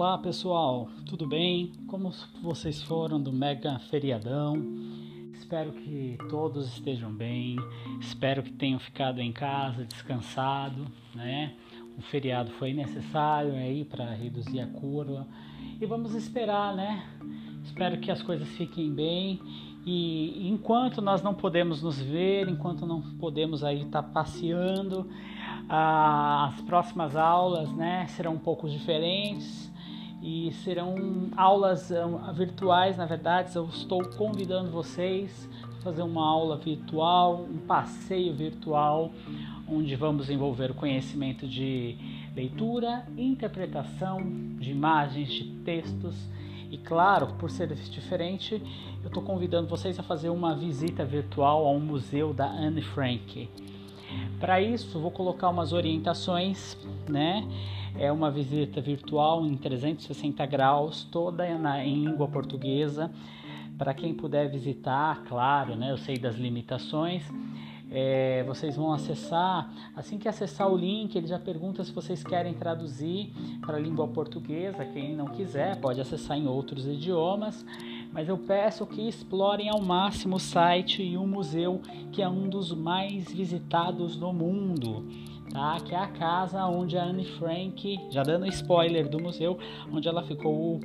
Olá pessoal, tudo bem? Como vocês foram do mega feriadão? Espero que todos estejam bem, espero que tenham ficado em casa descansado, né? O feriado foi necessário aí para reduzir a curva e vamos esperar, né? Espero que as coisas fiquem bem e enquanto nós não podemos nos ver, enquanto não podemos aí estar tá passeando, as próximas aulas né, serão um pouco diferentes e serão aulas virtuais, na verdade. Eu estou convidando vocês a fazer uma aula virtual, um passeio virtual, onde vamos envolver o conhecimento de leitura, interpretação de imagens, de textos. E claro, por ser diferente, eu estou convidando vocês a fazer uma visita virtual ao museu da Anne Frank. Para isso, vou colocar umas orientações, né? É uma visita virtual em 360 graus, toda na, em língua portuguesa. Para quem puder visitar, claro, né? Eu sei das limitações. É, vocês vão acessar. Assim que acessar o link, ele já pergunta se vocês querem traduzir para a língua portuguesa. Quem não quiser, pode acessar em outros idiomas mas eu peço que explorem ao máximo o site e o museu que é um dos mais visitados no mundo. Tá? Que é a casa onde a Anne Frank, já dando spoiler do museu, onde ela ficou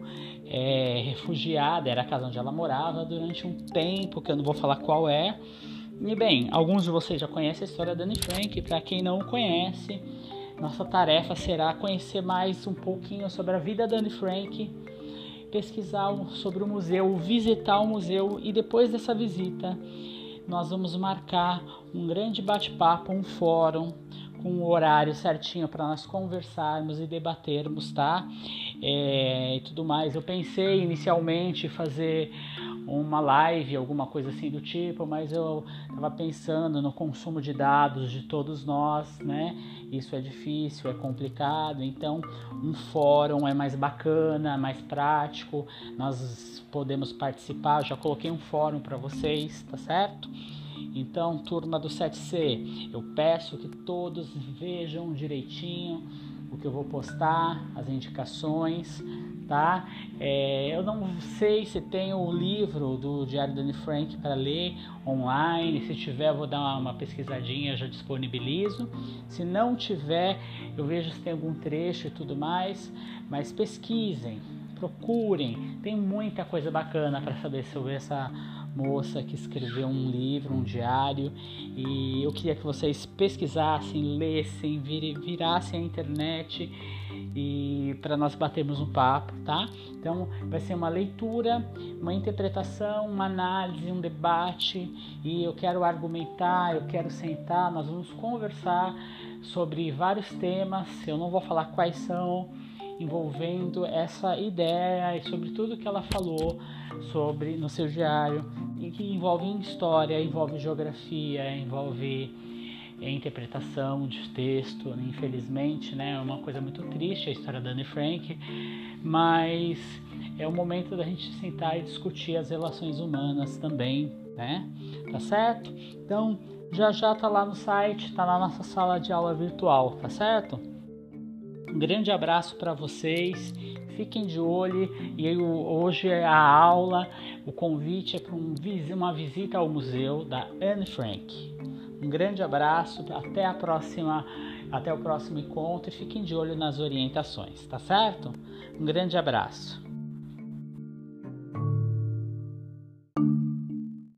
é, refugiada, era a casa onde ela morava durante um tempo, que eu não vou falar qual é. E bem, alguns de vocês já conhecem a história da Anne Frank, para quem não conhece, nossa tarefa será conhecer mais um pouquinho sobre a vida da Anne Frank pesquisar sobre o museu, visitar o museu e depois dessa visita nós vamos marcar um grande bate-papo, um fórum com o um horário certinho para nós conversarmos e debatermos, tá? É, e tudo mais. Eu pensei inicialmente fazer uma live, alguma coisa assim do tipo, mas eu estava pensando no consumo de dados de todos nós, né? Isso é difícil, é complicado, então um fórum é mais bacana, mais prático, nós podemos participar. Eu já coloquei um fórum para vocês, tá certo? Então, turma do 7C, eu peço que todos vejam direitinho o que eu vou postar, as indicações, tá? É, eu não sei se tem o livro do Diário da Anne Frank para ler online. Se tiver, vou dar uma, uma pesquisadinha, já disponibilizo. Se não tiver, eu vejo se tem algum trecho e tudo mais. Mas pesquisem, procurem. Tem muita coisa bacana para saber sobre essa moça que escreveu um livro, um diário, e eu queria que vocês pesquisassem, lessem, vir, virassem a internet e para nós batermos um papo, tá? Então vai ser uma leitura, uma interpretação, uma análise, um debate e eu quero argumentar, eu quero sentar, nós vamos conversar sobre vários temas, eu não vou falar quais são, envolvendo essa ideia e sobre tudo que ela falou sobre no seu diário e que envolve história, envolve geografia, envolve é, interpretação de texto, né? infelizmente, né? É uma coisa muito triste a história da Anne Frank, mas é o momento da gente sentar e discutir as relações humanas também, né? Tá certo? Então, já já tá lá no site, tá na nossa sala de aula virtual, tá certo? Um grande abraço para vocês Fiquem de olho e eu, hoje é a aula, o convite é para um, uma visita ao museu da Anne Frank. Um grande abraço, até a próxima, até o próximo encontro e fiquem de olho nas orientações, tá certo? Um grande abraço.